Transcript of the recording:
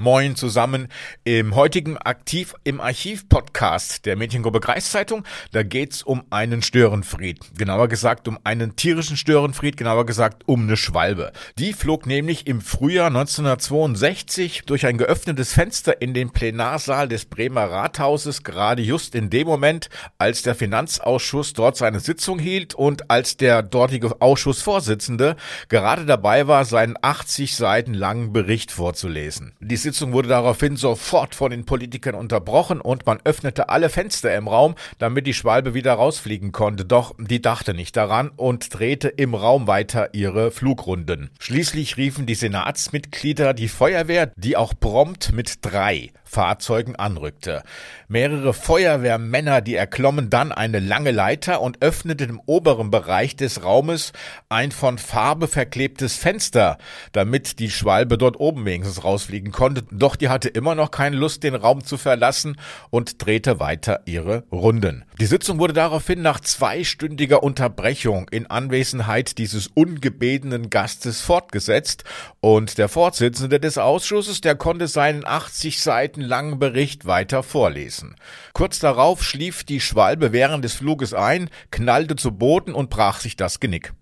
Moin zusammen. Im heutigen Aktiv im Archiv Podcast der Mädchengruppe Kreiszeitung, da geht's um einen Störenfried. Genauer gesagt um einen tierischen Störenfried, genauer gesagt um eine Schwalbe. Die flog nämlich im Frühjahr 1962 durch ein geöffnetes Fenster in den Plenarsaal des Bremer Rathauses, gerade just in dem Moment, als der Finanzausschuss dort seine Sitzung hielt und als der dortige Ausschussvorsitzende gerade dabei war, seinen 80 Seiten langen Bericht vorzulesen. Die Sitzung wurde daraufhin sofort von den Politikern unterbrochen und man öffnete alle Fenster im Raum, damit die Schwalbe wieder rausfliegen konnte. Doch die dachte nicht daran und drehte im Raum weiter ihre Flugrunden. Schließlich riefen die Senatsmitglieder die Feuerwehr, die auch prompt mit drei Fahrzeugen anrückte. Mehrere Feuerwehrmänner, die erklommen dann eine lange Leiter und öffneten im oberen Bereich des Raumes ein von Farbe verklebtes Fenster, damit die Schwalbe dort oben wenigstens rausfliegen konnte. Doch die hatte immer noch keine Lust, den Raum zu verlassen und drehte weiter ihre Runden. Die Sitzung wurde daraufhin nach zweistündiger Unterbrechung in Anwesenheit dieses ungebetenen Gastes fortgesetzt und der Vorsitzende des Ausschusses, der konnte seinen 80 Seiten Seiten langen Bericht weiter vorlesen. Kurz darauf schlief die Schwalbe während des Fluges ein, knallte zu Boden und brach sich das Genick.